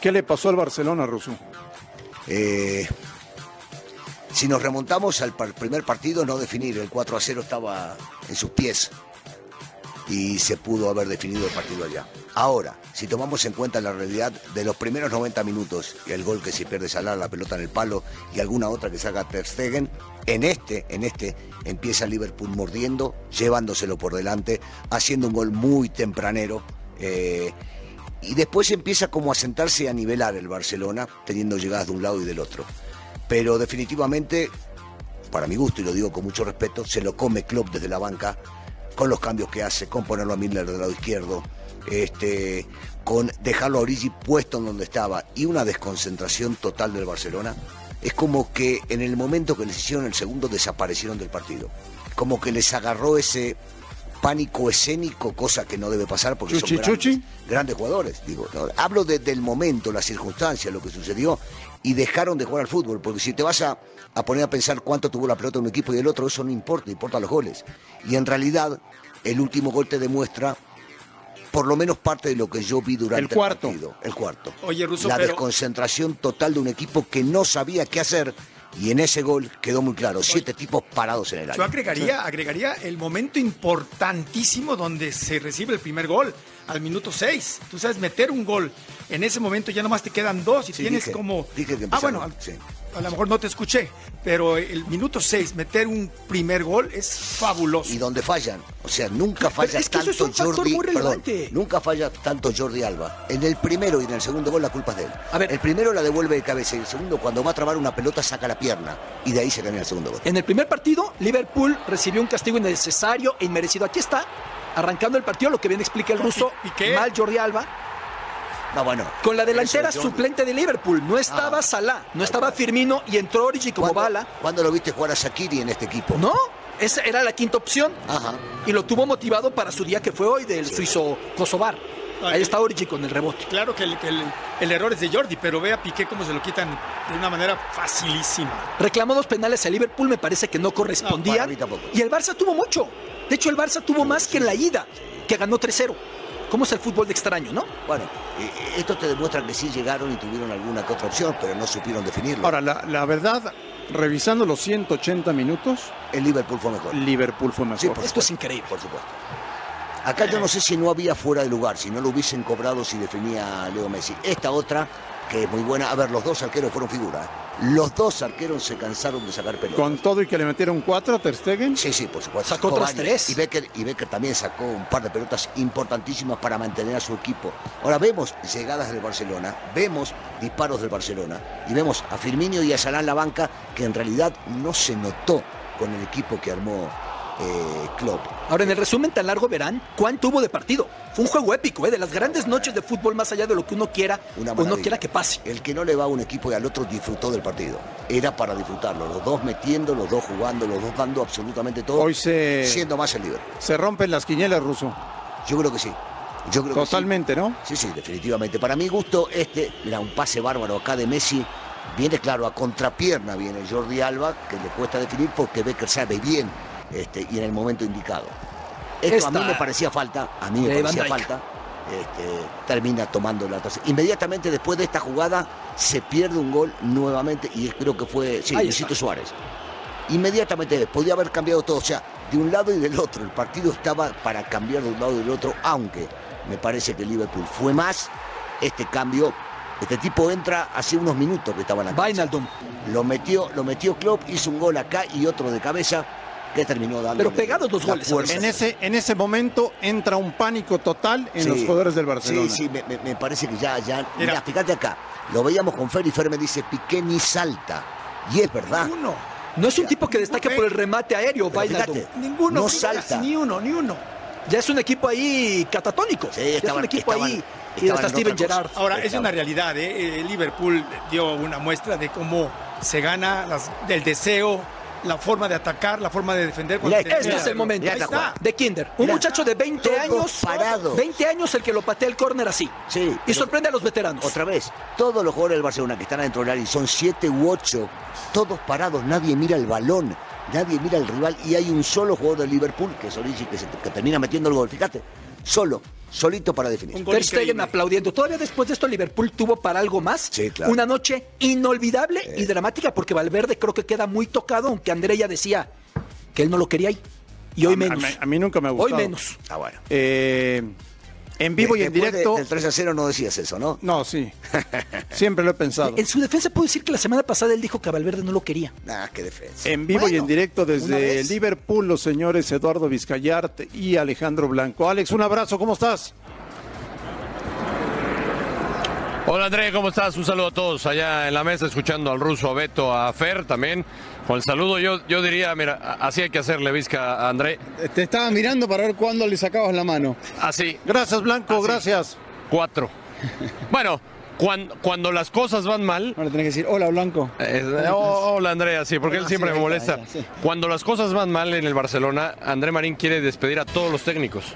¿Qué le pasó al Barcelona, Russo? Eh, si nos remontamos al primer partido, no definir, el 4 a 0 estaba en sus pies y se pudo haber definido el partido allá. Ahora, si tomamos en cuenta la realidad de los primeros 90 minutos, el gol que se pierde Salah, la pelota en el palo y alguna otra que saca Ter en este, en este empieza Liverpool mordiendo, llevándoselo por delante, haciendo un gol muy tempranero. Eh, y después empieza como a sentarse a nivelar el Barcelona, teniendo llegadas de un lado y del otro. Pero definitivamente, para mi gusto, y lo digo con mucho respeto, se lo come Klopp desde la banca con los cambios que hace, con ponerlo a Miller del lado izquierdo, este, con dejarlo a Origi puesto en donde estaba y una desconcentración total del Barcelona, es como que en el momento que les hicieron el segundo desaparecieron del partido. Como que les agarró ese pánico escénico, cosa que no debe pasar porque son grandes, jugadores. Digo, hablo del momento, la circunstancia, lo que sucedió y dejaron de jugar al fútbol, porque si te vas a a poner a pensar cuánto tuvo la pelota un equipo y el otro, eso no importa, importa los goles. Y en realidad, el último gol te demuestra por lo menos parte de lo que yo vi durante el, cuarto. partido. El cuarto. Oye, Russo, la desconcentración total de un equipo que no sabía qué hacer y en ese gol quedó muy claro, siete tipos parados en el aire. Yo agregaría, agregaría el momento importantísimo donde se recibe el primer gol, al minuto seis. Tú sabes, meter un gol en ese momento ya nomás te quedan dos y tienes como... ah, bueno, a lo mejor no te escuché, pero el minuto 6, meter un primer gol es fabuloso. Y donde fallan, o sea, nunca falla tanto Jordi, perdón, nunca falla tanto Jordi Alba. En el primero y en el segundo gol la culpa es de él. A ver, el primero la devuelve de cabeza y el segundo cuando va a trabar una pelota saca la pierna y de ahí se cambia el segundo gol. En el primer partido, Liverpool recibió un castigo innecesario e inmerecido. Aquí está, arrancando el partido, lo que bien explica el ruso, mal Jordi Alba bueno. Con la delantera suplente de Liverpool. No estaba ah, Salah, no estaba Firmino y entró Origi como bala. ¿Cuándo lo viste jugar a Shakiri en este equipo? No, esa era la quinta opción. Ajá. Y lo tuvo motivado para su día que fue hoy del suizo Kosovar. Ahí está Origi con el rebote. Claro que el, error es de Jordi, pero ve a Piqué cómo se lo quitan de una manera facilísima. Reclamó dos penales a Liverpool, me parece que no correspondía. y el Barça tuvo mucho. De hecho, el Barça tuvo más que en la ida, que ganó 3-0 cómo es el fútbol de extraño, ¿no? Bueno, eh, esto te demuestra que sí llegaron y tuvieron alguna que otra opción, pero no supieron definirlo. Ahora, la, verdad, revisando los 180 minutos... El Liverpool fue mejor. Liverpool fue mejor. Sí, esto es increíble. Por supuesto. Acá yo no sé si no había fuera de lugar, si no lo hubiesen cobrado si definía Leo Messi. Esta otra, que es muy buena. A ver, los dos arqueros fueron figuras. Los dos arqueros se cansaron de sacar pelotas. ¿Con todo y que le metieron cuatro a Ter Stegen? Sí, sí, por supuesto. Sacó otras tres. Y Becker, y Becker también sacó un par de pelotas importantísimas para mantener a su equipo. Ahora vemos llegadas del Barcelona, vemos disparos del Barcelona y vemos a Firmino y a Salah en la banca que en realidad no se notó con el equipo que armó eh, Klopp. Ahora, en el resumen tan largo verán cuánto hubo de partido. Fue un juego épico, ¿eh? de las grandes noches de fútbol, más allá de lo que uno quiera o no quiera que pase. El que no le va a un equipo y al otro disfrutó del partido. Era para disfrutarlo. Los dos metiendo, los dos jugando, los dos dando absolutamente todo. Hoy se... Siendo más el líder. Se rompen las quinielas, Ruso. Yo creo que sí. Yo creo Totalmente, que sí. ¿no? Sí, sí, definitivamente. Para mi gusto, este, mira, un pase bárbaro acá de Messi. Viene, claro, a contrapierna viene Jordi Alba, que le cuesta definir porque Becker sabe bien este, y en el momento indicado. Esto a mí me parecía falta, a mí me parecía falta. Este, termina tomando la tercera. Inmediatamente después de esta jugada se pierde un gol nuevamente y creo que fue, sí, Luisito Suárez. Inmediatamente podía haber cambiado todo, o sea, de un lado y del otro. El partido estaba para cambiar de un lado y del otro, aunque me parece que Liverpool fue más. Este cambio, este tipo entra hace unos minutos que estaban aquí. Lo metió, lo metió Klopp, hizo un gol acá y otro de cabeza que terminó dando. Pero pegados dos goles. En ese, en ese momento entra un pánico total en los jugadores del Barcelona. Sí, sí, me, parece que ya, ya. Mira, fíjate acá. Lo veíamos con Fer y Fer me dice Piqué ni salta. Y es verdad. Ninguno. No es un tipo que destaque por el remate aéreo, fíjate, Ninguno. No salta. Ni uno, ni uno. Ya es un equipo ahí catatónico. Sí, es un equipo ahí. Y hasta Steven Gerrard. Ahora, es una realidad. ¿eh? Liverpool dio una muestra de cómo se gana las, del deseo la forma de atacar, la forma de defender. este es el momento. De Kinder. Un muchacho de 20 años. Parado. 20 años el que lo patea el córner así. Sí. Y sorprende a los veteranos. Otra vez, todos los jugadores del Barcelona que están adentro del área, son 7 u 8, todos parados, nadie mira el balón. Nadie mira al rival y hay un solo jugador de Liverpool, que es Origi, que, que termina metiendo el gol. Fíjate, solo. Solito para definir. Ter Stegen aplaudiendo. Todavía después de esto Liverpool tuvo para algo más. Sí, claro. Una noche inolvidable y dramática porque Valverde creo que queda muy tocado, aunque André ya decía que él no lo quería ahí. Y hoy menos. A mí, nunca me ha gustado. Hoy menos. Ah, bueno. Eh, en vivo y en directo. del 3 a 0 no decías eso, ¿no? No, sí. Siempre lo he pensado. En su defensa puedo decir que la semana pasada él dijo que a Valverde no lo quería. Ah, qué defensa. En vivo y en directo desde Liverpool, los señores Eduardo Vizcayart y Alejandro Blanco. Alex, un abrazo, ¿cómo estás? Hola André, ¿cómo estás? Un saludo a todos allá en la mesa, escuchando al ruso, a Beto, a Fer también. Con el saludo yo, yo diría, mira, así hay que hacerle, Vizca, a André. Te estaba mirando para ver cuándo le sacabas la mano. Así. Gracias, Blanco, gracias. Cuatro. bueno, cuando, cuando, las cosas van mal. Ahora tenés que decir, hola Blanco. Oh, hola Andrea, sí, porque él siempre me molesta. Cuando las cosas van mal en el Barcelona, André Marín quiere despedir a todos los técnicos.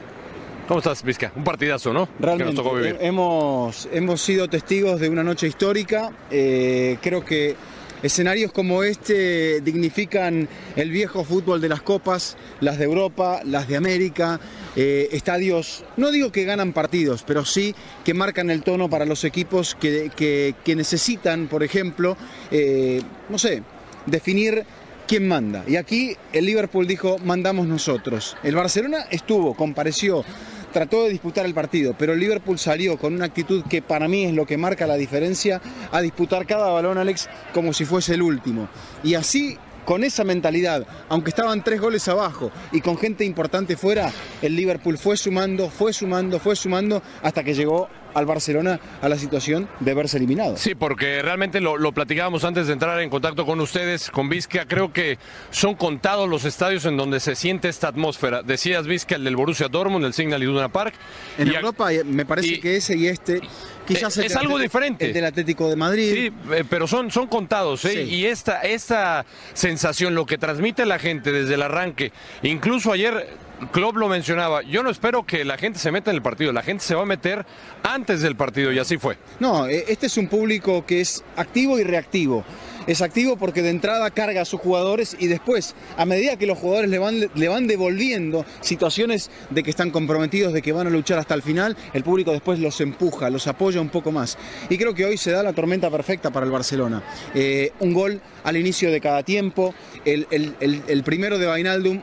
¿Cómo estás, Vizca? Un partidazo, ¿no? Realmente. Hemos, hemos sido testigos de una noche histórica. Eh, creo que escenarios como este dignifican el viejo fútbol de las copas, las de Europa, las de América. Eh, estadios, no digo que ganan partidos, pero sí que marcan el tono para los equipos que, necesitan, por ejemplo, eh, no sé, definir quién manda. Y aquí el Liverpool dijo, mandamos nosotros. El Barcelona estuvo, compareció trató de disputar el partido, pero el Liverpool salió con una actitud que para mí es lo que marca la diferencia, a disputar cada balón, Alex, como si fuese el último. Y así con esa mentalidad, aunque estaban tres goles abajo y con gente importante fuera, el Liverpool fue sumando, fue sumando, fue sumando hasta que llegó al Barcelona a la situación de verse eliminado. Sí, porque realmente lo, platicábamos antes de entrar en contacto con ustedes, con Vizca. Creo que son contados los estadios en donde se siente esta atmósfera. Decías Vizca, el del Borussia Dortmund, el Signal Iduna Park. En Europa eh, me parece que ese y este quizás es algo diferente. El del Atlético de Madrid. Sí, eh, pero son, son contados. ¿eh? Y esta, esta sensación, lo que transmite la gente desde el arranque, incluso ayer Klopp lo mencionaba, yo no espero que la gente se meta en el partido, la gente se va a meter antes del partido y así fue. No, e, este es un público que es activo y reactivo. Es activo porque de entrada carga a sus jugadores y después, a medida que los jugadores le van, le van devolviendo situaciones de que están comprometidos, de que van a luchar hasta el final, el público después los empuja, los apoya un poco más. Y creo que hoy se da la tormenta perfecta para el Barcelona. Eh, un gol al inicio de cada tiempo, el, el primero de Vainaldum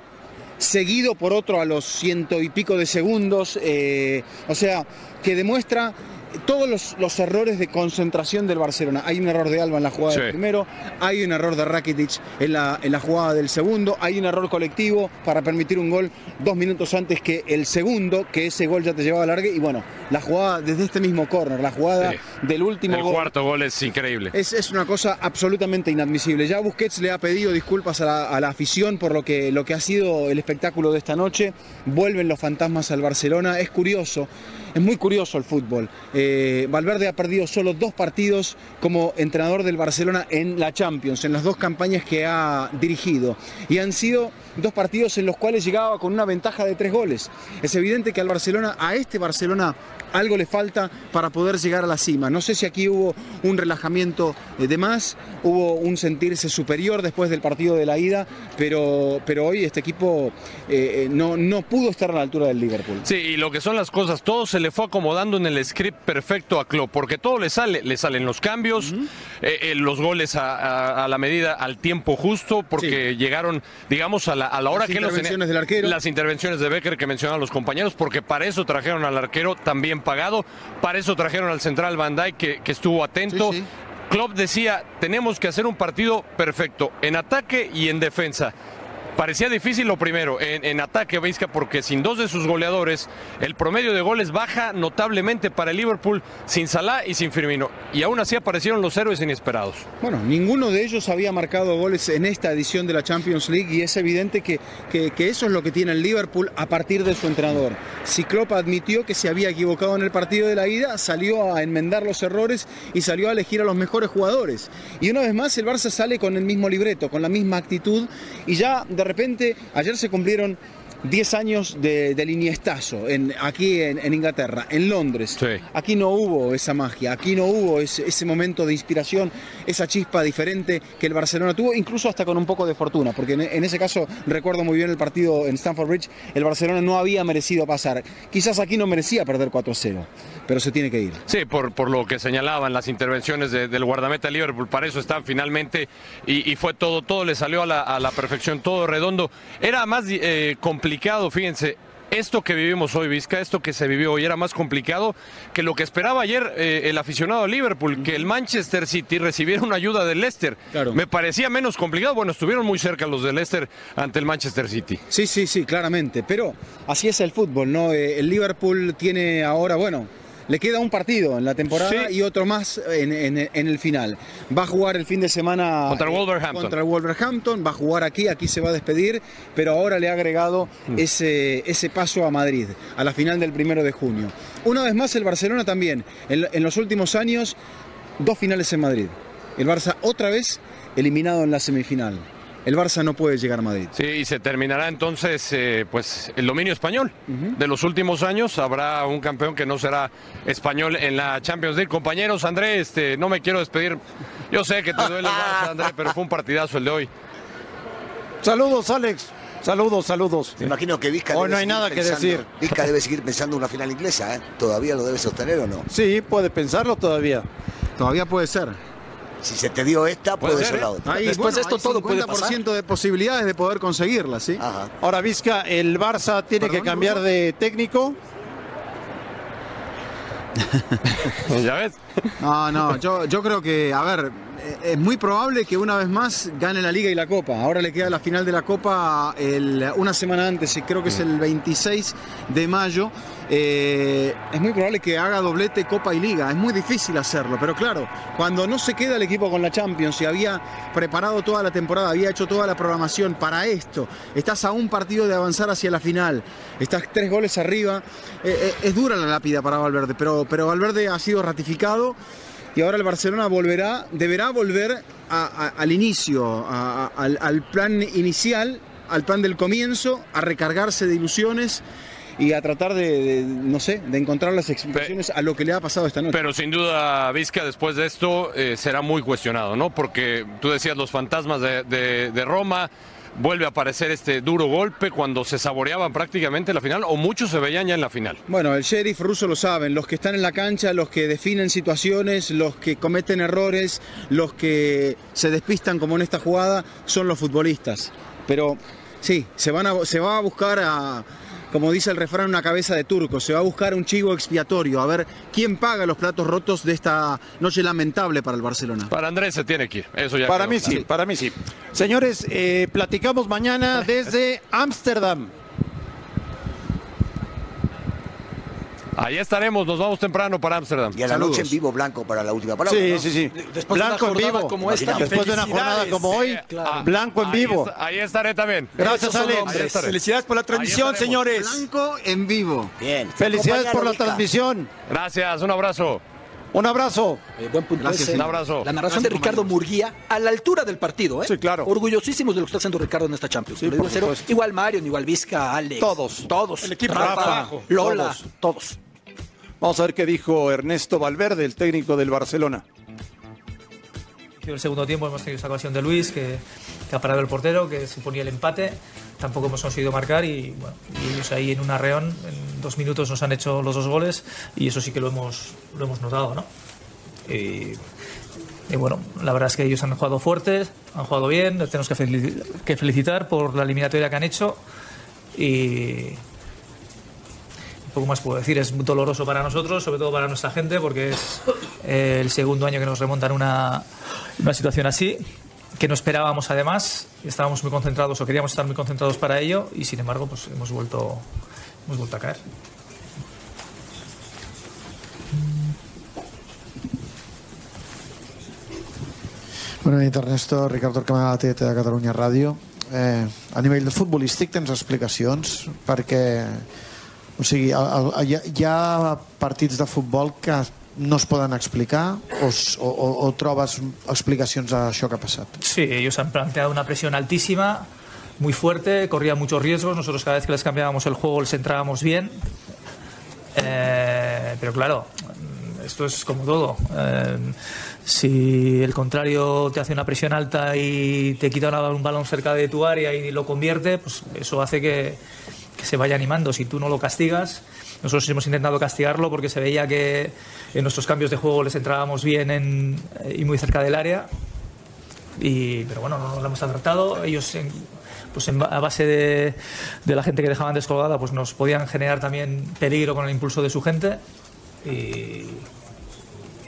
seguido por otro a los ciento y pico de segundos, eh, o sea, que demuestra todos los, errores de concentración del Barcelona. Hay un error de Alba en la jugada del primero, hay un error de Rakitic en la, en la jugada del segundo, hay un error colectivo para permitir un gol dos minutos antes que el segundo, que ese gol ya te llevaba largue. Y bueno, la jugada desde este mismo córner, la jugada del último gol. El cuarto gol es increíble. Es, es, una cosa absolutamente inadmisible. Ya Busquets le ha pedido disculpas a la, a la afición por lo que, lo que ha sido el espectáculo de esta noche. Vuelven los fantasmas al Barcelona. Es curioso es muy curioso el fútbol. Eh, Valverde ha perdido solo dos partidos como entrenador del Barcelona en la Champions, en las dos campañas que ha dirigido. Y han sido dos partidos en los cuales llegaba con una ventaja de tres goles. Es evidente que al Barcelona, a este Barcelona, algo le falta para poder llegar a la cima. No sé si aquí hubo un relajamiento eh, de más, hubo un sentirse superior después del partido de la ida, pero, pero hoy este equipo eh, no, no pudo estar a la altura del Liverpool. Sí, y lo que son las cosas, todo se le fue acomodando en el script perfecto a Klopp, porque todo le sale, le salen los cambios, eh, los goles a, la medida, al tiempo justo, porque llegaron, digamos, a la, a la hora las que intervenciones del arquero. Las intervenciones de Becker que mencionaban los compañeros, porque para eso trajeron al arquero también pagado, para eso trajeron al central Van Dijk que, que estuvo atento. Klopp decía, tenemos que hacer un partido perfecto, en ataque y en defensa. Parecía difícil lo primero en, ataque, Vizca, porque sin dos de sus goleadores, el promedio de goles baja notablemente para el Liverpool sin Salah y sin Firmino. Y aún así aparecieron los héroes inesperados. Bueno, ninguno de ellos había marcado goles en esta edición de la Champions League y es evidente que, que, eso es lo que tiene el Liverpool a partir de su entrenador. Si Klopp admitió que se había equivocado en el partido de la ida, salió a enmendar los errores y salió a elegir a los mejores jugadores. Y una vez más el Barça sale con el mismo libreto, con la misma actitud y ya de repente ayer se cumplieron 10 años de, del Iniestazo en, aquí en, Inglaterra, en Londres. Aquí no hubo esa magia, aquí no hubo ese, momento de inspiración, esa chispa diferente que el Barcelona tuvo, incluso hasta con un poco de fortuna, porque en, ese caso recuerdo muy bien el partido en Stamford Bridge, el Barcelona no había merecido pasar. Quizás aquí no merecía perder 4-0, pero se tiene que ir. Sí, por, por lo que señalaban las intervenciones del guardameta Liverpool, para eso está finalmente y, fue todo, todo le salió a la, perfección, todo redondo. Era más eh, complicado fíjense. Esto que vivimos hoy, Vizca, esto que se vivió hoy era más complicado que lo que esperaba ayer eh, el aficionado a Liverpool, que el Manchester City recibiera una ayuda del Leicester. Me parecía menos complicado. Bueno, estuvieron muy cerca los del Leicester ante el Manchester City. Sí, sí, sí, claramente. Pero así es el fútbol, ¿no? Eh, el Liverpool tiene ahora, bueno, le queda un partido en la temporada y otro más en, el final. Va a jugar el fin de semana contra el Wolverhampton. Contra el Wolverhampton, va a jugar aquí, aquí se va a despedir, pero ahora le ha agregado mm. ese, ese paso a Madrid, a la final del primero de junio. Una vez más el Barcelona también, en los últimos años, dos finales en Madrid. El Barça otra vez eliminado en la semifinal el Barça no puede llegar a Madrid. Sí, y se terminará entonces eh, pues el dominio español. De los últimos años habrá un campeón que no será español en la Champions League. Compañeros, André, este, no me quiero despedir. Yo sé que te duele el André, pero fue un partidazo el de hoy. Saludos, Alex. Saludos, saludos. Me imagino que Vizca. Hoy no hay nada que decir. Vizca debe seguir pensando en una final inglesa, ¿eh? ¿Todavía lo debe sostener o no? Sí, puede pensarlo todavía. Todavía puede ser. Si se te dio esta, puede, ser la otra. Después de esto todo puede pasar. de posibilidades de poder conseguirla, ¿sí? Ahora, Vizca, ¿el Barça tiene que cambiar de técnico? ¿Ya ves? No, no, yo, yo creo que, a ver, eh, es muy probable que una vez más gane la Liga y la Copa. Ahora le queda la final de la Copa una semana antes, creo que es el 26 de mayo. Eh, es muy probable que haga doblete Copa y Liga. Es muy difícil hacerlo, pero claro, cuando no se queda el equipo con la Champions y había preparado toda la temporada, había hecho toda la programación para esto, estás a un partido de avanzar hacia la final, estás tres goles arriba, eh, es dura la lápida para Valverde, pero, pero Valverde ha sido ratificado y ahora el Barcelona volverá, deberá volver al inicio, al, plan inicial, al plan del comienzo, a recargarse de ilusiones y a tratar de, no sé, de encontrar las explicaciones a lo que le ha pasado esta noche. Pero sin duda, Vizca, después de esto eh, será muy cuestionado, ¿no? Porque tú decías los fantasmas de, de Roma, vuelve a aparecer este duro golpe cuando se saboreaban prácticamente la final o muchos se veían ya en la final. Bueno, el sheriff ruso lo saben, los que están en la cancha, los que definen situaciones, los que cometen errores, los que se despistan como en esta jugada, son los futbolistas. Pero sí, se, van a, se va a buscar a como dice el refrán, una cabeza de turco. Se va a buscar un chivo expiatorio, a ver quién paga los platos rotos de esta noche lamentable para el Barcelona. Para Andrés se tiene que ir, eso ya. Para mí sí, para mí sí. Señores, eh, platicamos mañana desde Ámsterdam. Ahí estaremos, nos vamos temprano para Ámsterdam. Y a la noche en vivo blanco para la última palabra. Sí, sí, sí. Después blanco en vivo. Como esta, Después de una jornada como hoy, blanco en vivo. Ahí, estaré también. Gracias, Alex. Felicidades por la transmisión, señores. Blanco en vivo. Bien. Felicidades por la transmisión. Gracias, un abrazo. Un abrazo. Eh, buen punto. Gracias, un abrazo. La narración de Ricardo Murguía a la altura del partido, ¿eh? Sí, claro. Orgullosísimos de lo que está haciendo Ricardo en esta Champions. igual Mario, igual Vizca, Alex. Todos. Todos. El equipo Rafa, Lola. todos. Vamos a ver qué dijo Ernesto Valverde, el técnico del Barcelona. El segundo tiempo hemos tenido esa ocasión de Luis, que, ha parado el portero, que suponía el empate. Tampoco hemos conseguido marcar y, bueno, ellos ahí en un arreón, en dos minutos nos han hecho los dos goles y eso sí que lo hemos, lo hemos notado, ¿no? Y, bueno, la verdad es que ellos han jugado fuertes, han jugado bien, tenemos que felicitar por la eliminatoria que han hecho y, poco más puedo decir. Es doloroso para nosotros, sobre todo para nuestra gente, porque es eh, el segundo año que nos remontan una, una situación así, que no esperábamos además. Estábamos muy concentrados o queríamos estar muy concentrados para ello y sin embargo pues hemos vuelto, hemos vuelto a caer. Bona nit, Ernesto. Ricardo Arcamada, de Catalunya Ràdio. Eh, a nivell de futbolístic tens explicacions perquè o sigui, de futbol que no es explicar o, o, o trobes explicacions a això que ha passat? Sí, ellos han planteado una presión altísima muy fuerte, corría muchos riesgos. Nosotros cada vez que les cambiábamos el juego les entrábamos bien. Eh, pero claro, esto es como todo. Eh, si el contrario te hace una presión alta y te quita un balón cerca de tu área y lo convierte, pues eso hace que, se vaya animando. Si tú no lo castigas, nosotros hemos intentado castigarlo porque se veía que en nuestros cambios de juego les entrábamos bien en, y muy cerca del área. Y, pero bueno, no nos lo hemos tratado. Ellos, pues a base de, la gente que dejaban descolgada, pues nos podían generar también peligro con el impulso de su gente.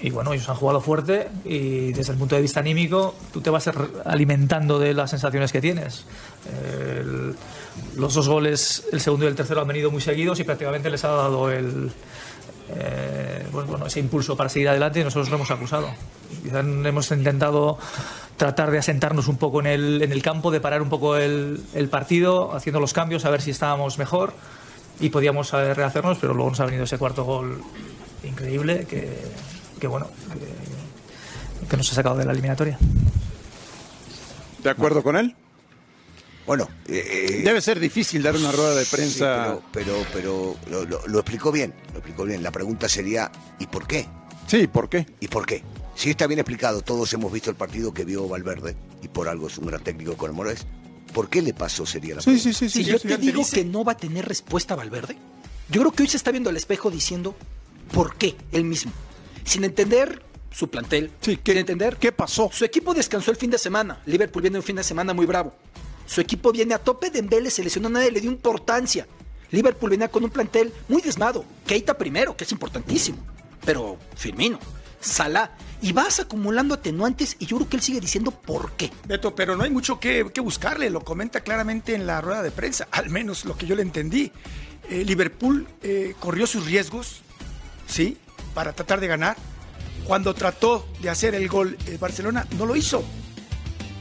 Y bueno, ellos han jugado fuerte y desde el punto de vista anímico tú te vas alimentando de las sensaciones que tienes. los dos goles, el segundo y el tercero, han venido muy seguidos y prácticamente les ha dado el, eh, bueno, ese impulso para seguir adelante y nosotros lo hemos acusado. Quizás hemos intentado tratar de asentarnos un poco en el, en el campo, de parar un poco el, el partido, haciendo los cambios, a ver si estábamos mejor y podíamos rehacernos, pero luego nos ha venido ese cuarto gol increíble que que bueno, que, nos ha sacado de la eliminatoria. ¿De acuerdo con él? Bueno, eh, eh, debe ser difícil dar una rueda de prensa. pero, pero, lo, explicó bien, lo explicó bien. La pregunta sería, ¿y por qué? Sí, ¿por qué? ¿Y por qué? Si está bien explicado, todos hemos visto el partido que vio Valverde y por algo es un gran técnico con Morales. ¿Por qué le pasó? Sería la sí, Sí, sí, sí. Si yo te digo que no va a tener respuesta Valverde, yo creo que hoy se está viendo al espejo diciendo por qué él mismo sin entender su plantel, sin entender qué pasó. Su equipo descansó el fin de semana. Liverpool viene un fin de semana muy bravo. Su equipo viene a tope. Dembele se lesionó, nadie le dio importancia. Liverpool venía con un plantel muy desmado. Keita primero, que es importantísimo. Pero Firmino, Salah. Y vas acumulando atenuantes y yo creo que él sigue diciendo por qué. Beto, pero no hay mucho que, buscarle. Lo comenta claramente en la rueda de prensa. Al menos lo que yo le entendí. Eh, Liverpool eh, corrió sus riesgos. Sí, para tratar de ganar. Cuando trató de hacer el gol el Barcelona, no lo hizo.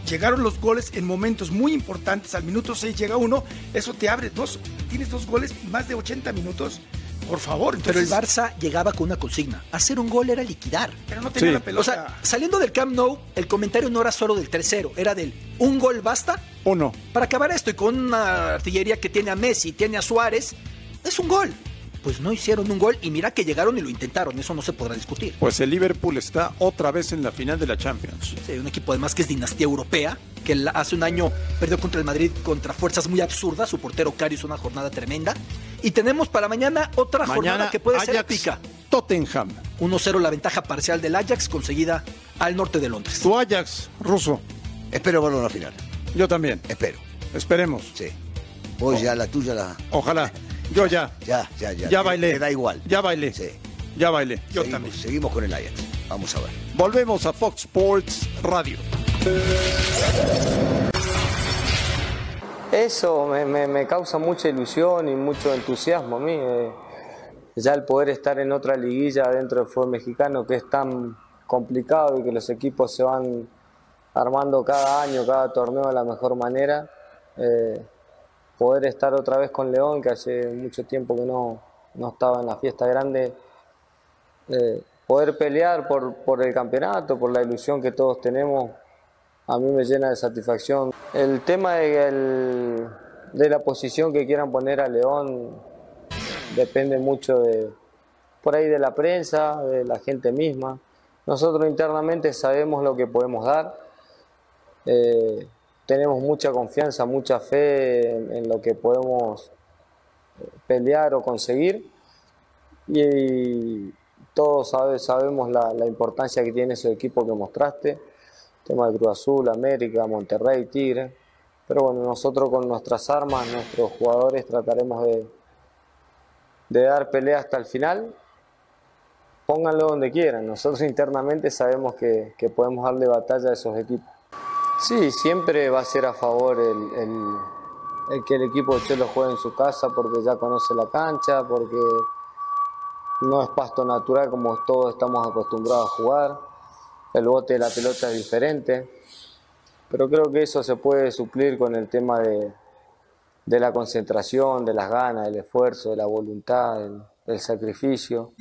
Llegaron los goles en momentos muy importantes. Al minuto 6 llega uno. Eso te abre dos. Tienes dos goles más de 80 minutos. Por favor. Pero el Barça llegaba con una consigna. Hacer un gol era liquidar. Pero no tenía la pelota. O sea, saliendo del Camp Nou, el comentario no era solo del tercero. Era del un gol basta. ¿O no? Para acabar esto y con una artillería que tiene a Messi, tiene a Suárez. Es un gol pues no hicieron un gol y mira que llegaron y lo intentaron, eso no se podrá discutir. Pues el Liverpool está otra vez en la final de la Champions. Sí, un equipo además que es dinastía europea, que hace un año perdió contra el Madrid contra fuerzas muy absurdas, su portero Carius una jornada tremenda. Y tenemos para mañana otra jornada que puede ser épica. Tottenham. 1-0 la ventaja parcial del Ajax conseguida al norte de Londres. Tu Ajax, ruso. Espero verlo en la final. Yo también. Espero. Esperemos. Sí. Vos ya la tuya la. Ojalá. Yo ya. Ya, ya, ya. Ya bailé. Me da igual. Ya bailé. Sí. Ya bailé. Yo seguimos, también. Seguimos con el Ajax. Vamos a ver. Volvemos a Fox Sports Radio. Eso me, causa mucha ilusión y mucho entusiasmo a mí. Eh, ya el poder estar en otra liguilla dentro del fútbol mexicano que es tan complicado y que los equipos se van armando cada año, cada torneo de la mejor manera. Eh, poder estar otra vez con León, que hace mucho tiempo que no, estaba en la fiesta grande, eh, poder pelear por, por, el campeonato, por la ilusión que todos tenemos, a mí me llena de satisfacción. El tema de, de la posición que quieran poner a León depende mucho de, por ahí de la prensa, de la gente misma. Nosotros internamente sabemos lo que podemos dar. Eh, tenemos mucha confianza, mucha fe en, lo que podemos pelear o conseguir. Y todos sabemos la, importancia que tiene ese equipo que mostraste, tema de Cruz Azul, América, Monterrey, Tigre, pero bueno, nosotros con nuestras armas, nuestros jugadores trataremos de, de dar pelea hasta el final, pónganlo donde quieran, nosotros internamente sabemos que, que podemos darle batalla a esos equipos. Sí, siempre va a ser a favor el, que el equipo de Chelo juegue en su casa porque ya conoce la cancha, porque no es pasto natural como todos estamos acostumbrados a jugar. El bote de la pelota es diferente. Pero creo que eso se puede suplir con el tema de, la concentración, de las ganas, del esfuerzo, de la voluntad, del sacrificio.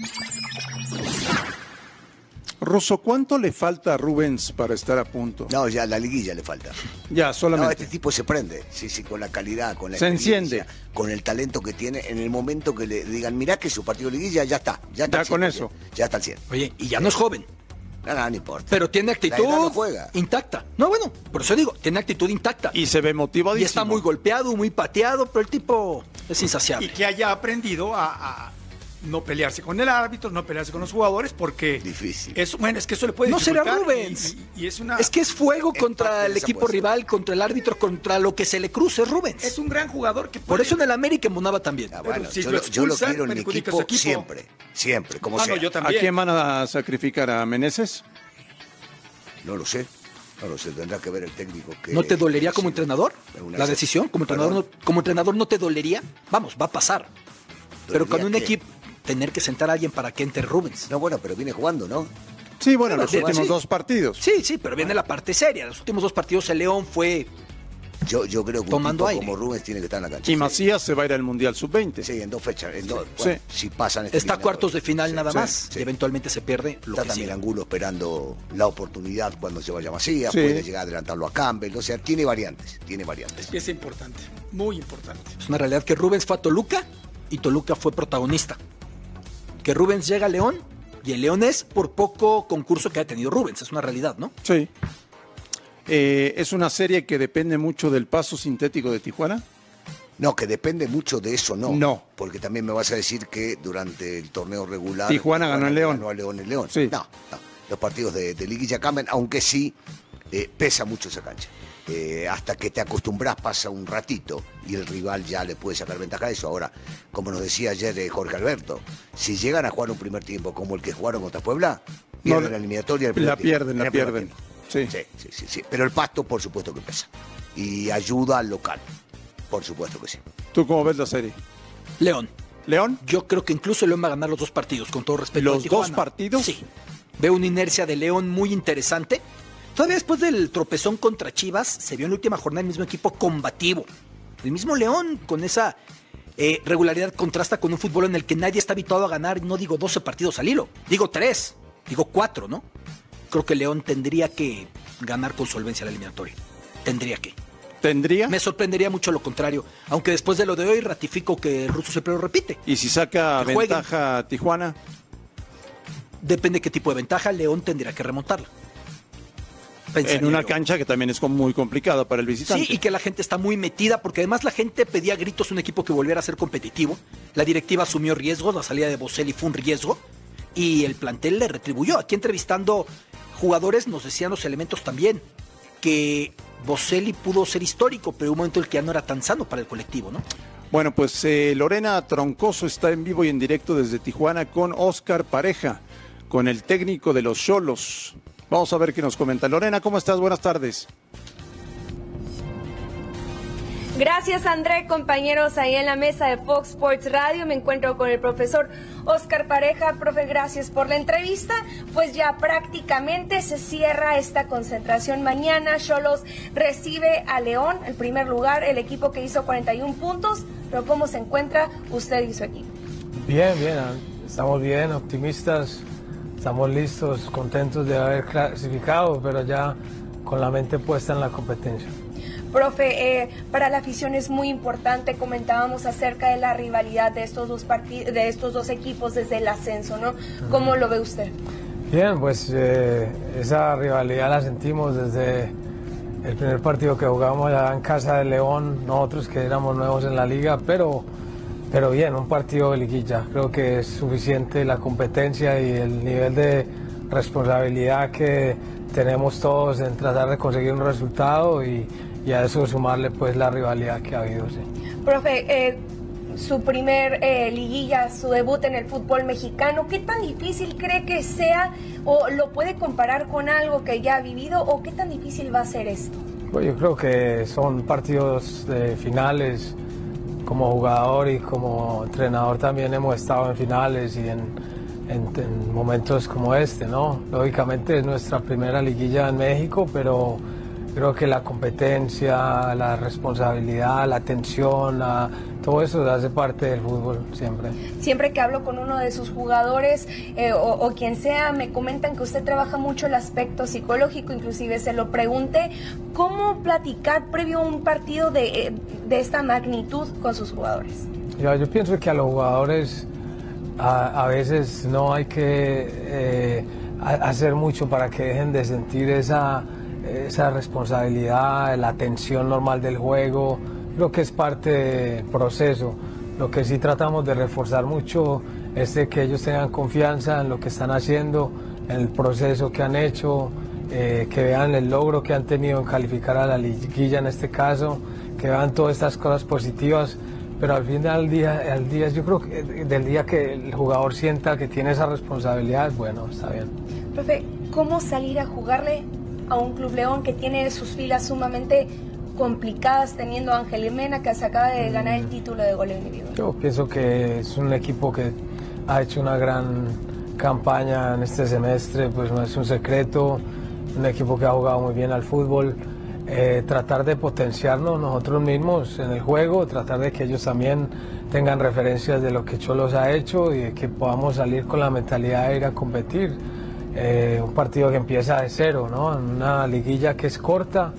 Russo, ¿cuánto le falta a Rubens para estar a punto? No, ya la liguilla le falta. Ya, solamente. No, este tipo se prende, sí, sí, con la calidad, con la Se enciende. Con el talento que tiene. En el momento que le digan, mirá que su partido de liguilla ya está. Ya está. con eso. Ya está al 100. Oye, y ya no es joven. Nada, no importa. Pero tiene actitud intacta. No, bueno, por eso digo, tiene actitud intacta. Y se ve motivado. Y está muy golpeado, muy pateado, pero el tipo es insaciable. Y que haya aprendido a no pelearse con el árbitro, no pelearse con los jugadores, porque. Difícil. Es, bueno, es que eso le puede No será Rubens. Y, es, una, es que es fuego contra el equipo rival, contra el árbitro, contra lo que se le cruce, Rubens. Es un gran jugador que. Por eso en el América embonaba también. Ah, bueno, yo, lo, quiero en mi equipo, siempre. Siempre, como ah, sea. ¿A quién van a sacrificar? ¿A Meneses? No lo sé. No lo sé, tendrá que ver el técnico. Que ¿No te dolería como entrenador la decisión? ¿Como entrenador, no, ¿Como entrenador no te dolería? Vamos, va a pasar. Pero con un equipo tener que sentar a alguien para que entre Rubens. No, bueno, pero viene jugando, ¿no? Sí, bueno, los últimos dos partidos. Sí, sí, pero viene la parte seria. Los últimos dos partidos el León fue yo, yo creo que Tomando un tipo como Rubens tiene que estar en la cancha. Y Macías se va a ir al Mundial Sub-20. Sí, en dos fechas. En dos, Si pasan este Está cuartos de final nada más. Y eventualmente se pierde lo Está también Angulo esperando la oportunidad cuando se vaya Macías. Puede llegar a adelantarlo a Campbell. O sea, tiene variantes. Tiene variantes. Es importante. Muy importante. Es una realidad que Rubens fue a Toluca y Toluca fue protagonista que Rubens llega a León y el León es por poco concurso que ha tenido Rubens, es una realidad, ¿no? Sí. Eh, ¿Es una serie que depende mucho del paso sintético de Tijuana? No, que depende mucho de eso, no. No. Porque también me vas a decir que durante el torneo regular. Tijuana, ganó el León. Ganó a León el León. Sí. No, no. Los partidos de, de Liguilla cambian, aunque sí eh, pesa mucho esa cancha. Eh, hasta que te acostumbras pasa un ratito y el rival ya le puede sacar ventaja de eso. Ahora, como nos decía ayer eh, Jorge Alberto, si llegan a jugar un primer tiempo como el que jugaron contra Puebla, pierden la eliminatoria. la pierden, la pierden. Sí. Sí, sí, sí. Pero el pasto, por supuesto que pesa. Y ayuda al local. Por supuesto que sí. ¿Tú cómo ves la serie? León. ¿León? Yo creo que incluso León va a ganar los dos partidos, con todo respeto. ¿Los dos partidos? Sí. Veo una inercia de León muy interesante. Todavía después del tropezón contra Chivas, se vio en la última jornada el mismo equipo combativo. El mismo León, con esa eh, regularidad, contrasta con un fútbol en el que nadie está habituado a ganar, no digo 12 partidos al hilo, digo 3, digo 4, ¿no? Creo que León tendría que ganar con solvencia la eliminatoria. Tendría que. ¿Tendría? Me sorprendería mucho lo contrario. Aunque después de lo de hoy ratifico que el ruso siempre lo repite. ¿Y si saca ventaja a Tijuana? Depende qué tipo de ventaja, León tendría que remontarla en una cancha que también es muy complicada para el visitante. Sí, y que la gente está muy metida, porque además la gente pedía gritos un equipo que volviera a ser competitivo. La directiva asumió riesgos, la salida de Boselli fue un riesgo, y el plantel le retribuyó. Aquí entrevistando jugadores nos decían los elementos también, que Boselli pudo ser histórico, pero un momento en el que ya no era tan sano para el colectivo, ¿no? Bueno, pues eh, Lorena Troncoso está en vivo y en directo desde Tijuana con Oscar Pareja, con el técnico de los Cholos, Vamos a ver qué nos comenta. Lorena, ¿cómo estás? Buenas tardes. Gracias André, compañeros ahí en la mesa de Fox Sports Radio. Me encuentro con el profesor Oscar Pareja. Profe, gracias por la entrevista. Pues ya prácticamente se cierra esta concentración mañana. Cholos recibe a León, el primer lugar, el equipo que hizo 41 puntos. Pero ¿cómo se encuentra usted y su equipo? Bien, bien, estamos bien, optimistas estamos listos, contentos de haber clasificado, pero ya con la mente puesta en la competencia. Profe, eh, para la afición es muy importante, comentábamos acerca de la rivalidad de estos dos de estos dos equipos desde el ascenso, ¿no? ¿Cómo lo ve usted? Bien, pues eh, esa rivalidad la sentimos desde el primer partido que jugamos allá en casa de León, nosotros que éramos nuevos en la liga, pero pero bien, un partido de liguilla. Creo que es suficiente la competencia y el nivel de responsabilidad que tenemos todos en tratar de conseguir un resultado y, a eso sumarle pues la rivalidad que ha habido. Sí. Profe, eh, su primer eh, liguilla, su debut en el fútbol mexicano, ¿qué tan difícil cree que sea o lo puede comparar con algo que ya ha vivido o qué tan difícil va a ser esto? Pues yo creo que son partidos de finales como jugador y como entrenador también hemos estado en finales y en, momentos como este, ¿no? Lógicamente es nuestra primera liguilla en México, pero creo que la competencia, la responsabilidad, la tensión, todo eso hace parte del fútbol siempre. Siempre que hablo con uno de sus jugadores eh, o, quien sea, me comentan que usted trabaja mucho el aspecto psicológico, inclusive se lo pregunté, ¿cómo platicar previo a un partido de, eh, de esta magnitud con sus jugadores? Yo, yo pienso que a los jugadores a, a veces no hay que eh, hacer mucho para que dejen de sentir esa, esa responsabilidad, la tensión normal del juego lo que es parte del proceso. Lo que sí tratamos de reforzar mucho es de que ellos tengan confianza en lo que están haciendo, en el proceso que han hecho, eh, que vean el logro que han tenido en calificar a la liguilla en este caso, que vean todas estas cosas positivas, pero al final del día, al día yo creo que del día que el jugador sienta que tiene esa responsabilidad, bueno, está bien. Profe, ¿cómo salir a jugarle a un Club León que tiene sus filas sumamente complicadas teniendo a Ángel Mena que se acaba de ganar el título de gol individual? Yo pienso que es un equipo que ha hecho una gran campaña en este semestre, pues no es un secreto, un equipo que ha jugado muy bien al fútbol. Eh, tratar de potenciarnos nosotros mismos en el juego, tratar de que ellos también tengan referencias de lo que Cholos ha hecho y de que podamos salir con la mentalidad de ir a competir. Eh, un partido que empieza de cero, ¿no? En una liguilla que es corta,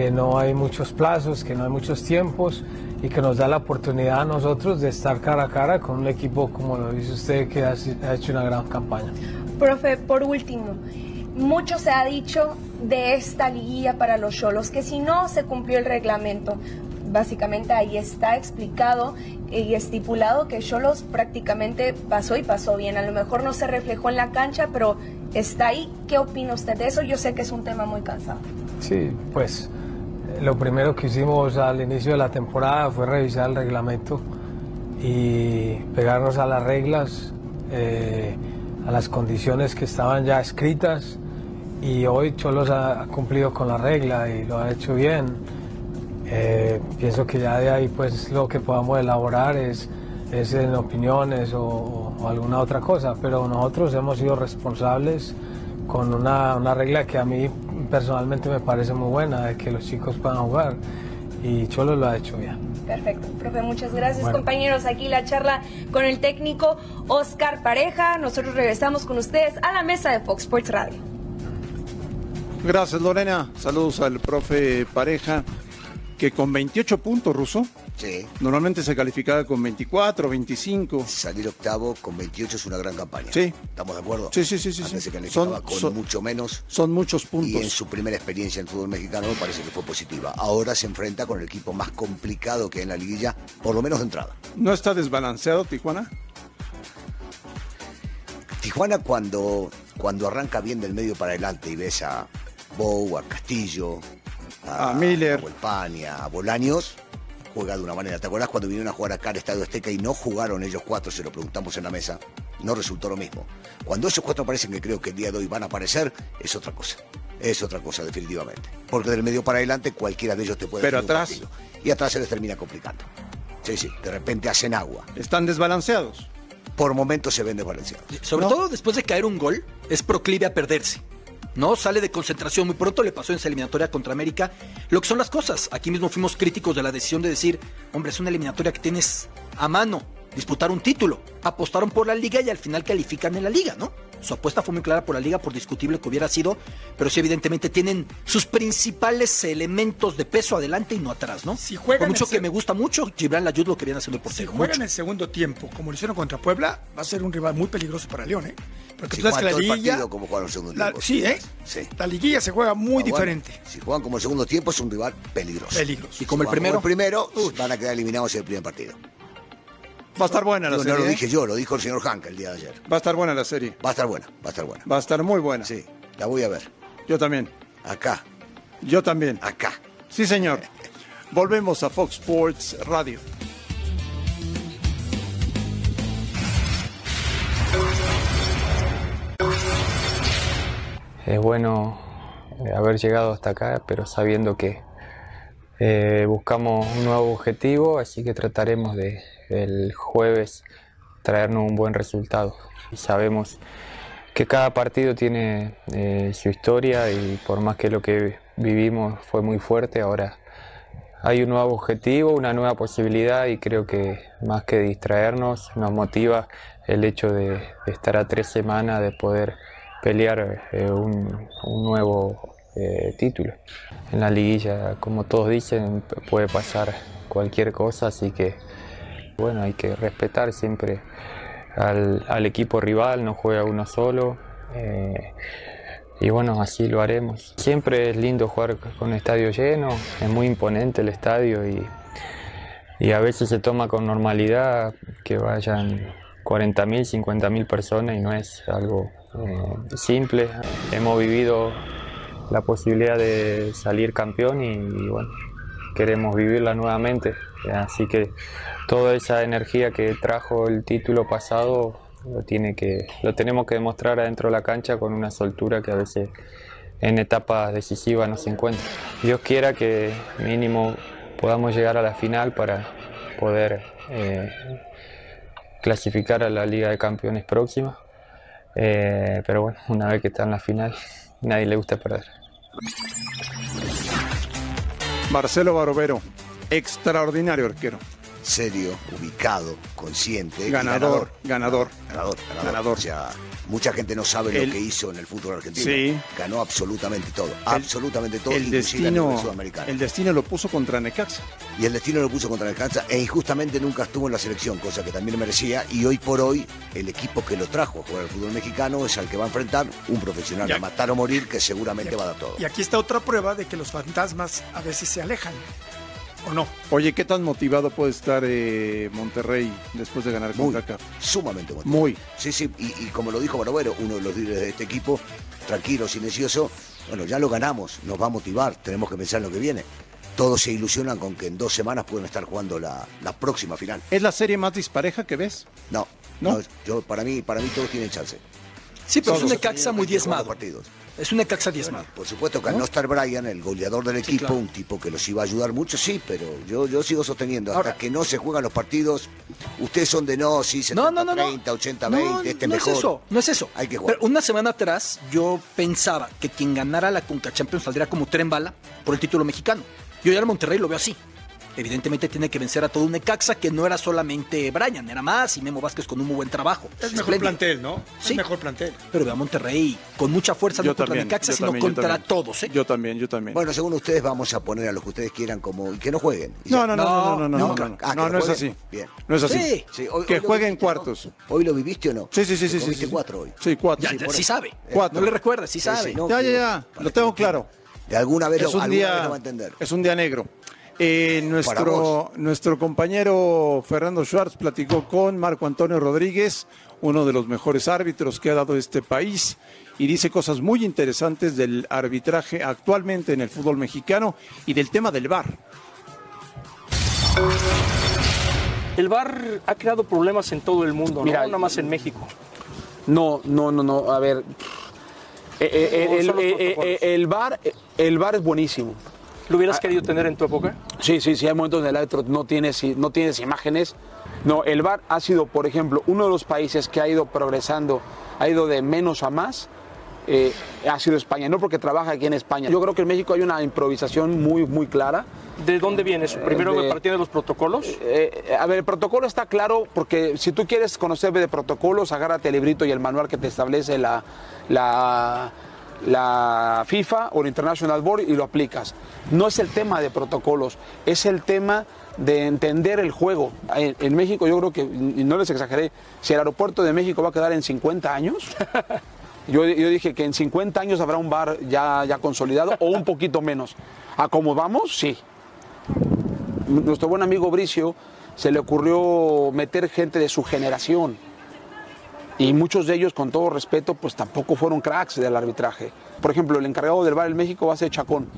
que no hay muchos plazos, que no hay muchos tiempos y que nos da la oportunidad a nosotros de estar cara a cara con un equipo como lo dice usted que ha, hecho una gran campaña. Profe, por último, mucho se ha dicho de esta liguilla para los Cholos, que si no se cumplió el reglamento, básicamente ahí está explicado y estipulado que Cholos prácticamente pasó y pasó bien. A lo mejor no se reflejó en la cancha, pero está ahí. ¿Qué opina usted de eso? Yo sé que es un tema muy cansado. Sí, pues lo primero que hicimos al inicio de la temporada fue revisar el reglamento y pegarnos a las reglas, eh, a las condiciones que estaban ya escritas y hoy Cholos ha, cumplido con la regla y lo ha hecho bien. Eh, pienso que ya de ahí pues lo que podamos elaborar es, es en opiniones o, o, alguna otra cosa, pero nosotros hemos sido responsables con una, una regla que a mí personalmente me parece muy buena, de que los chicos puedan jugar y Cholo lo ha hecho bien. Perfecto, profe, muchas gracias compañeros. Aquí la charla con el técnico Oscar Pareja. Nosotros regresamos con ustedes a la mesa de Fox Sports Radio. Gracias Lorena, saludos al profe Pareja, que con 28 puntos, Ruso, Sí. Normalmente se calificaba con 24, 25. Salir octavo con 28 es una gran campaña. Sí. ¿Estamos de acuerdo? Sí, sí, sí. sí, se calificaba con mucho menos. Son muchos puntos. Y en su primera experiencia en fútbol mexicano me parece que fue positiva. Ahora se enfrenta con el equipo más complicado que hay en la liguilla, por lo menos de entrada. ¿No está desbalanceado Tijuana? Tijuana cuando, cuando arranca bien del medio para adelante y ves a Bow, a Castillo, a, Miller, a a Bolaños, juega de una manera. ¿Te acuerdas cuando vinieron a jugar acá al Estadio Azteca y no jugaron ellos cuatro? Se lo preguntamos en la mesa. No resultó lo mismo. Cuando esos cuatro aparecen, que creo que el día de hoy van a aparecer, es otra cosa. Es otra cosa, definitivamente. Porque del medio para adelante cualquiera de ellos te puede Pero atrás. y atrás se les termina complicando. Sí, sí, de repente hacen agua. Están desbalanceados. Por momentos se ven desbalanceados. Sobre todo después de caer un gol, es proclive a perderse. ¿No? Sale de concentración. Muy pronto le pasó en esa eliminatoria contra América. Lo que son las cosas. Aquí mismo fuimos críticos de la decisión de decir, hombre, es una eliminatoria que tienes a mano, disputar un título. Apostaron por la liga y al final califican en la liga, ¿no? Su apuesta fue muy clara por la liga, por discutible que hubiera sido, pero sí evidentemente tienen sus principales elementos de peso adelante y no atrás, ¿no? Si juegan por mucho que me gusta mucho, Gibran Layud lo que viene haciendo el portero. Si juegan en el segundo tiempo, como lo hicieron contra Puebla, va a ser un rival muy peligroso para León, ¿eh? Porque si tú sabes que la liguilla... como juegan el segundo tiempo. sí, ¿eh? Sí. La liguilla se juega muy diferente. si juegan como el segundo tiempo, es un rival peligroso. Peligroso. Y como el primero... Como el primero, van a quedar eliminados en el primer partido. Va a estar buena la serie. No lo ¿eh? dije yo, lo dijo el señor Hank el día de ayer. Va a estar buena la serie. Va a estar buena, va a estar buena. Va a estar muy buena. Sí, la voy a ver. Yo también. Acá. Yo también. Acá. Sí, señor. Volvemos a Fox Sports Radio. Es bueno eh, haber llegado hasta acá, pero sabiendo que eh, buscamos un nuevo objetivo, así que trataremos de el jueves traernos un buen resultado. Y sabemos que cada partido tiene eh, su historia y por más que lo que vivimos fue muy fuerte, ahora hay un nuevo objetivo, una nueva posibilidad y creo que más que distraernos nos motiva el hecho de, estar a tres semanas de poder pelear eh, un, nuevo eh, título. En la liguilla, como todos dicen, puede pasar cualquier cosa, así que bueno, hay que respetar siempre al, equipo rival, no juega uno solo. Eh, y bueno, así lo haremos. Siempre es lindo jugar con estadio lleno, es muy imponente el estadio y, a veces se toma con normalidad que vayan 40.000, 50.000 personas y no es algo eh, simple. Hemos vivido la posibilidad de salir campeón y bueno, queremos vivirla nuevamente. Así que toda esa energía que trajo el título pasado lo, tiene que, lo tenemos que demostrar adentro de la cancha con una soltura que a veces en etapas decisivas no se encuentra. Dios quiera que mínimo podamos llegar a la final para poder eh, clasificar a la Liga de Campeones próxima. Eh, pero bueno, una vez que está en la final, nadie le gusta perder. Marcelo Barovero, extraordinario arquero serio, ubicado, consciente. Ganador, ganador. Ganador, ganador. O sea, mucha gente no sabe lo que hizo en el fútbol argentino. Sí. Ganó absolutamente todo. absolutamente todo, el destino, El destino lo puso contra Necaxa. Y el destino lo puso contra Necaxa e injustamente nunca estuvo en la selección, cosa que también merecía. Y hoy por hoy, el equipo que lo trajo a jugar al fútbol mexicano es al que va a enfrentar un profesional a matar o morir que seguramente va a dar todo. Y aquí está otra prueba de que los fantasmas a veces se alejan. ¿O no? Oye, ¿qué tan motivado puede estar eh, Monterrey después de ganar con CACAF? Sumamente motivado. Muy. Sí, sí, y, como lo dijo Barovero, uno de los líderes de este equipo, tranquilo, silencioso, bueno, ya lo ganamos, nos va a motivar, tenemos que pensar en lo que viene. Todos se ilusionan con que en dos semanas pueden estar jugando la, próxima final. ¿Es la serie más dispareja que ves? No, no, yo, para, mí, para mí todos tienen chance. Sí, pero es un Necaxa muy diezmado. Partidos. Es un Necaxa diezmado. por supuesto que al no estar Brian, el goleador del equipo, un tipo que los iba a ayudar mucho, sí, pero yo, yo sigo sosteniendo, hasta que no se juegan los partidos, ustedes son de no, sí, 70, no, no, 30, 80, 20, este mejor. No es eso, no es eso. Hay que jugar. Pero una semana atrás yo pensaba que quien ganara la Conca Champions saldría como tren bala por el título mexicano. Yo ya el Monterrey lo veo así evidentemente tiene que vencer a todo un Necaxa que no era solamente Brian, era más y Memo Vázquez con un muy buen trabajo. Es mejor plantel, ¿no? Sí. Es mejor plantel. Pero ve a Monterrey con mucha fuerza, no contra Necaxa, sino contra todos, ¿eh? Yo también, yo también. Bueno, según ustedes vamos a poner a los que ustedes quieran como y que no jueguen. No, no, no, no, no, no, no, ah, no, no, es así. Bien. No es así. Sí. que jueguen cuartos. ¿Hoy lo viviste o no? Sí, sí, sí, sí. sí, cuatro hoy. Sí, cuatro. sí, sabe. Cuatro. No le recuerda, sí sabe. ya, ya, ya. Lo tengo claro. De alguna vez, es un día, va a entender. Es un día negro. Eh, nuestro, nuestro compañero Fernando Schwartz platicó con Marco Antonio Rodríguez, uno de los mejores árbitros que ha dado este país, y dice cosas muy interesantes del arbitraje actualmente en el fútbol mexicano y del tema del VAR. El VAR ha creado problemas en todo el mundo, no nada más en México. No, no, no, no. A ver, eh, eh, el, VAR, el VAR es buenísimo. ¿Lo hubieras ah, querido tener en tu época? Sí, sí, sí, hay momentos en el árbitro no tienes, no tienes imágenes. No, el VAR ha sido, por ejemplo, uno de los países que ha ido progresando, ha ido de menos a más, eh, ha sido España, no porque trabaja aquí en España. Yo creo que en México hay una improvisación muy, muy clara. ¿De dónde viene eso? ¿Primero de, partir de los protocolos? Eh, eh, a ver, el protocolo está claro porque si tú quieres conocer de protocolos, agárrate el librito y el manual que te establece la, la la FIFA o el International Board y lo aplicas. No es el tema de protocolos, es el tema de entender el juego. En, México yo creo que, y no les exageré, si el aeropuerto de México va a quedar en 50 años, yo, dije que en 50 años habrá un bar ya, ya consolidado o un poquito menos. ¿A cómo vamos? Sí. Nuestro buen amigo Bricio se le ocurrió meter gente de su generación y muchos de ellos, con todo respeto, pues tampoco fueron cracks del arbitraje. Por ejemplo, el encargado del bar en México va a ser Chacón.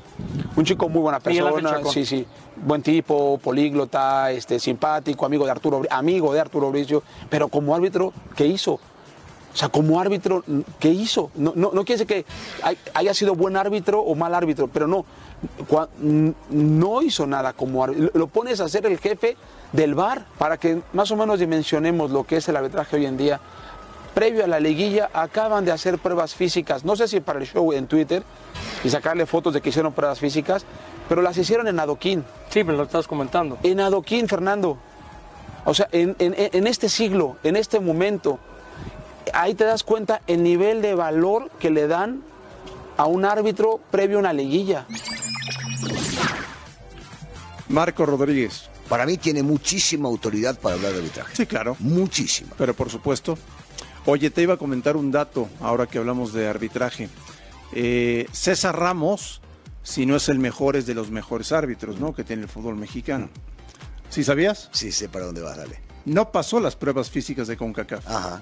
Un chico muy buena persona, sí, sí, buen tipo, políglota, este, simpático, amigo de Arturo, amigo de Arturo Bricio, pero como árbitro, ¿qué hizo? O sea, como árbitro, ¿qué hizo? No, no, no quiere decir que haya sido buen árbitro o mal árbitro, pero no, no hizo nada como árbitro. Lo pones a ser el jefe del bar para que más o menos dimensionemos lo que es el arbitraje hoy en día previo a la liguilla, acaban de hacer pruebas físicas, no sé si para el show en Twitter, y sacarle fotos de que hicieron pruebas físicas, pero las hicieron en adoquín. Sí, pero lo estás comentando. En adoquín, Fernando. O sea, en, en este siglo, en este momento, ahí te das cuenta el nivel de valor que le dan a un árbitro previo a una liguilla. Marco Rodríguez. Para mí tiene muchísima autoridad para hablar de arbitraje. Sí, claro. Muchísima. Pero por supuesto. Oye, te iba a comentar un dato ahora que hablamos de arbitraje. Eh, César Ramos, si no es el mejor, es de los mejores árbitros, ¿no? Que tiene el fútbol mexicano. ¿Sí sabías? Sí, sé para dónde vas, dale. No pasó las pruebas físicas de CONCACAF. Ajá.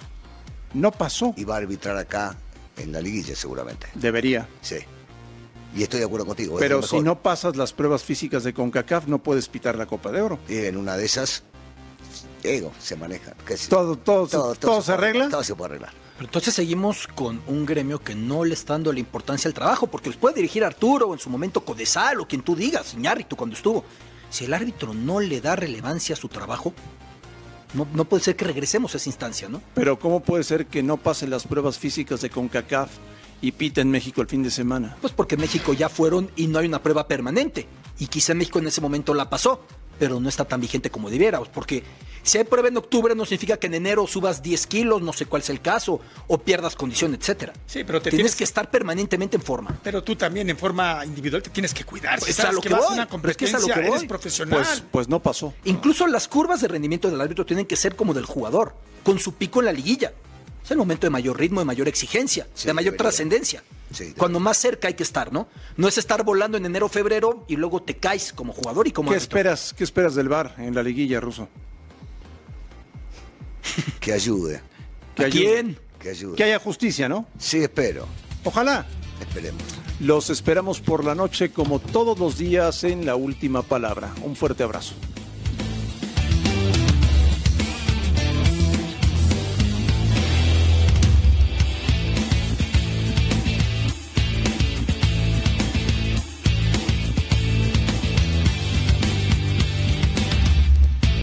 No pasó. Y va a arbitrar acá en la liguilla seguramente. Debería. Sí. Y estoy de acuerdo contigo. Pero si no pasas las pruebas físicas de CONCACAF, no puedes pitar la Copa de Oro. Y en una de esas, ego, se maneja. ¿Todo, todo, todo, todo, se, arregla? Todo se puede arreglar. Pero entonces seguimos con un gremio que no le está dando la importancia al trabajo, porque los puede dirigir Arturo o en su momento Codesal o quien tú digas, Iñárritu cuando estuvo. Si el árbitro no le da relevancia a su trabajo, no, no, puede ser que regresemos a esa instancia, ¿no? Pero ¿cómo puede ser que no pasen las pruebas físicas de CONCACAF y pita en México el fin de semana? Pues porque en México ya fueron y no hay una prueba permanente. Y quizá México en ese momento la pasó, pero no está tan vigente como debiera. Porque si hay prueba en octubre no significa que en enero subas 10 kilos, no sé cuál es el caso, o pierdas condición, etcétera. Sí, pero te tienes, que estar permanentemente en forma. Pero tú también en forma individual te tienes que cuidar. Pues es a lo que, vas a una competencia, es, eres profesional. Pues, pues no pasó. Incluso las curvas de rendimiento del árbitro tienen que ser como del jugador, con su pico en la liguilla. Es el momento de mayor ritmo, de mayor exigencia, de mayor trascendencia. Cuando más cerca hay que estar, ¿no? No es estar volando en enero, febrero y luego te caes como jugador y como ¿Qué esperas? ¿Qué esperas del VAR en la liguilla, Ruso? Que ayude. ¿Que ¿A quién? Que ayude. Que haya justicia, ¿no? Sí, espero. Ojalá. Esperemos. Los esperamos por la noche como todos los días en La Última Palabra. Un fuerte abrazo.